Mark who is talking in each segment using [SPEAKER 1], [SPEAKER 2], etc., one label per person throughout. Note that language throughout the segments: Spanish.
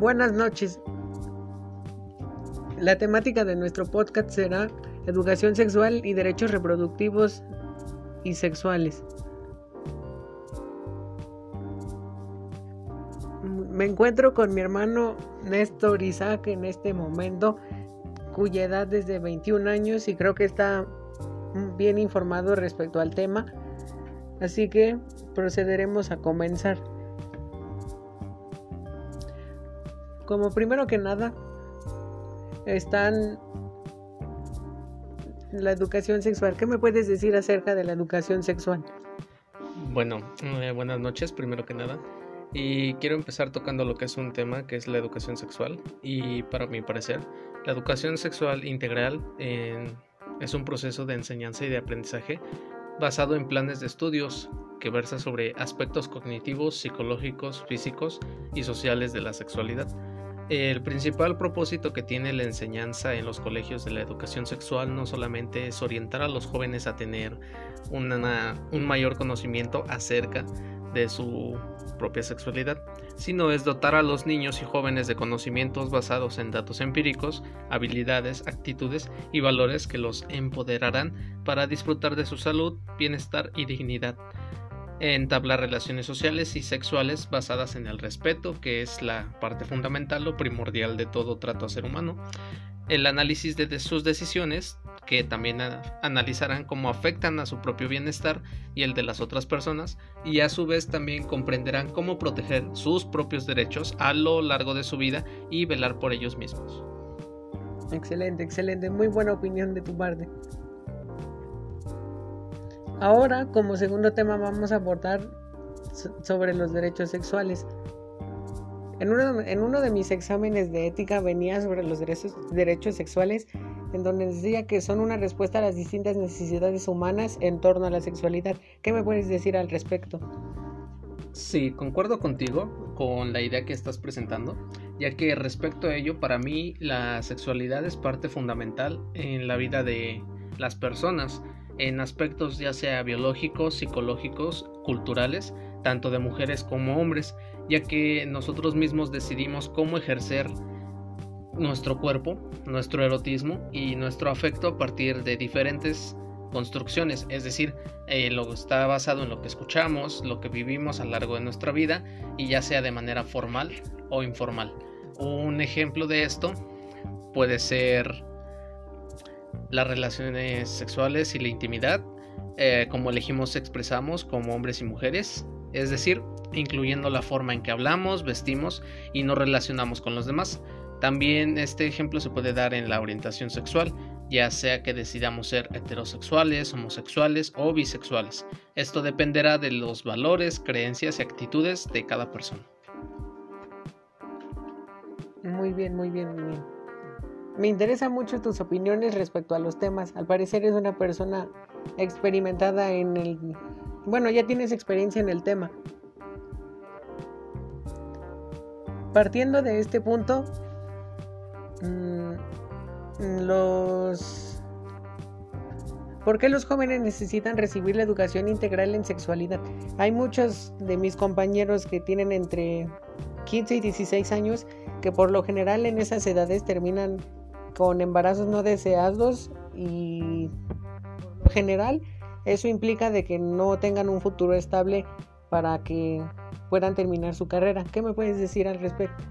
[SPEAKER 1] Buenas noches. La temática de nuestro podcast será educación sexual y derechos reproductivos y sexuales. Me encuentro con mi hermano Néstor Isaac en este momento, cuya edad es de 21 años y creo que está bien informado respecto al tema. Así que procederemos a comenzar. Como primero que nada, están la educación sexual. ¿Qué me puedes decir acerca de la educación sexual?
[SPEAKER 2] Bueno, eh, buenas noches, primero que nada. Y quiero empezar tocando lo que es un tema que es la educación sexual. Y para mi parecer, la educación sexual integral es un proceso de enseñanza y de aprendizaje basado en planes de estudios que versa sobre aspectos cognitivos, psicológicos, físicos y sociales de la sexualidad el principal propósito que tiene la enseñanza en los colegios de la educación sexual no solamente es orientar a los jóvenes a tener un mayor conocimiento acerca de su propia sexualidad, sino es dotar a los niños y jóvenes de conocimientos basados en datos empíricos, habilidades, actitudes y valores que los empoderarán para disfrutar de su salud, bienestar y dignidad entablar relaciones sociales y sexuales basadas en el respeto, que es la parte fundamental o primordial de todo trato a ser humano, el análisis de sus decisiones, que también analizarán cómo afectan a su propio bienestar y el de las otras personas, y a su vez también comprenderán cómo proteger sus propios derechos a lo largo de su vida y velar por ellos mismos.
[SPEAKER 1] Excelente, excelente, muy buena opinión de tu parte. Ahora, como segundo tema, vamos a abordar sobre los derechos sexuales. En uno, de mis exámenes de ética venía sobre los derechos, derechos sexuales, en donde decía que son una respuesta a las distintas necesidades humanas en torno a la sexualidad. ¿Qué me puedes decir al respecto?
[SPEAKER 2] Sí, concuerdo contigo con la idea que estás presentando, ya que respecto a ello, para mí la sexualidad es parte fundamental en la vida de las personas en aspectos ya sea biológicos, psicológicos, culturales, tanto de mujeres como hombres, ya que nosotros mismos decidimos cómo ejercer nuestro cuerpo, nuestro erotismo y nuestro afecto a partir de diferentes construcciones, es decir, eh, lo está basado en lo que escuchamos, lo que vivimos a lo largo de nuestra vida y ya sea de manera formal o informal. Un ejemplo de esto puede ser las relaciones sexuales y la intimidad, eh, como elegimos expresamos como hombres y mujeres, es decir, incluyendo la forma en que hablamos, vestimos y nos relacionamos con los demás. También este ejemplo se puede dar en la orientación sexual, ya sea que decidamos ser heterosexuales, homosexuales o bisexuales. Esto dependerá de los valores, creencias y actitudes de cada persona.
[SPEAKER 1] Muy bien, muy bien, muy bien. Me interesan mucho tus opiniones respecto a los temas. Al parecer eres una persona experimentada en el... Bueno, ya tienes experiencia en el tema. Partiendo de este punto, mm, los... ¿Por qué los jóvenes necesitan recibir la educación integral en sexualidad? Hay muchos de mis compañeros que tienen entre 15 y 16 años que por lo general en esas edades terminan con embarazos no deseados y lo general eso implica de que no tengan un futuro estable para que puedan terminar su carrera. ¿Qué me puedes decir al respecto?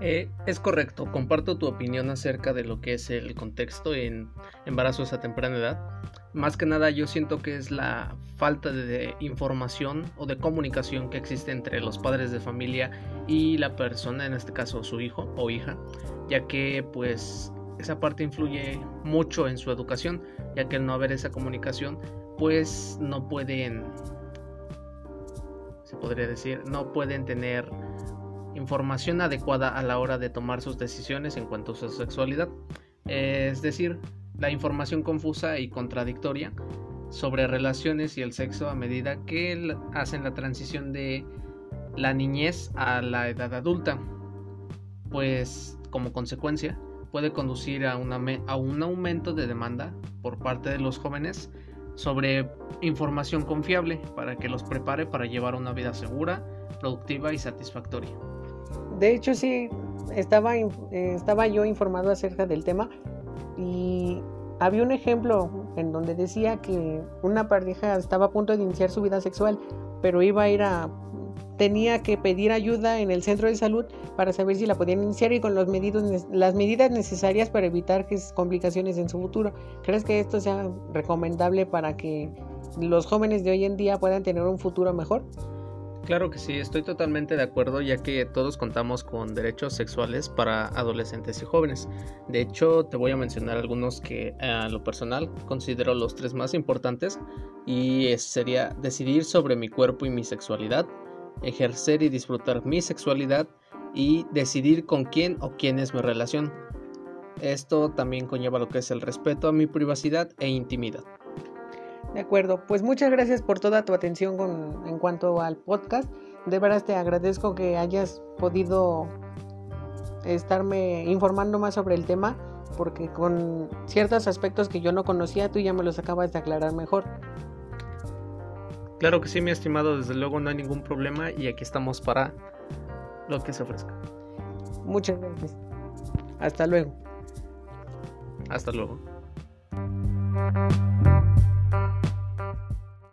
[SPEAKER 2] Eh, es correcto, comparto tu opinión acerca de lo que es el contexto en embarazos a temprana edad. Más que nada yo siento que es la falta de información o de comunicación que existe entre los padres de familia y la persona, en este caso su hijo o hija, ya que pues esa parte influye mucho en su educación, ya que al no haber esa comunicación, pues no pueden, se podría decir, no pueden tener información adecuada a la hora de tomar sus decisiones en cuanto a su sexualidad. Es decir, la información confusa y contradictoria sobre relaciones y el sexo a medida que hacen la transición de la niñez a la edad adulta. Pues como consecuencia, puede conducir a, a un aumento de demanda por parte de los jóvenes sobre información confiable para que los prepare para llevar una vida segura, productiva y satisfactoria.
[SPEAKER 1] De hecho, sí, estaba, eh, estaba yo informado acerca del tema y había un ejemplo en donde decía que una pareja estaba a punto de iniciar su vida sexual, pero iba a ir a tenía que pedir ayuda en el centro de salud para saber si la podían iniciar y con los medidos, las medidas necesarias para evitar que complicaciones en su futuro. ¿Crees que esto sea recomendable para que los jóvenes de hoy en día puedan tener un futuro mejor?
[SPEAKER 2] Claro que sí, estoy totalmente de acuerdo ya que todos contamos con derechos sexuales para adolescentes y jóvenes. De hecho, te voy a mencionar algunos que a lo personal considero los tres más importantes y sería decidir sobre mi cuerpo y mi sexualidad, ejercer y disfrutar mi sexualidad y decidir con quién o quién es mi relación. Esto también conlleva lo que es el respeto a mi privacidad e intimidad.
[SPEAKER 1] De acuerdo, pues muchas gracias por toda tu atención en cuanto al podcast. De veras te agradezco que hayas podido estarme informando más sobre el tema, porque con ciertos aspectos que yo no conocía, tú ya me los acabas de aclarar mejor.
[SPEAKER 2] Claro que sí, mi estimado, desde luego no hay ningún problema y aquí estamos para lo que se ofrezca.
[SPEAKER 1] Muchas gracias. Hasta luego.
[SPEAKER 2] Hasta luego.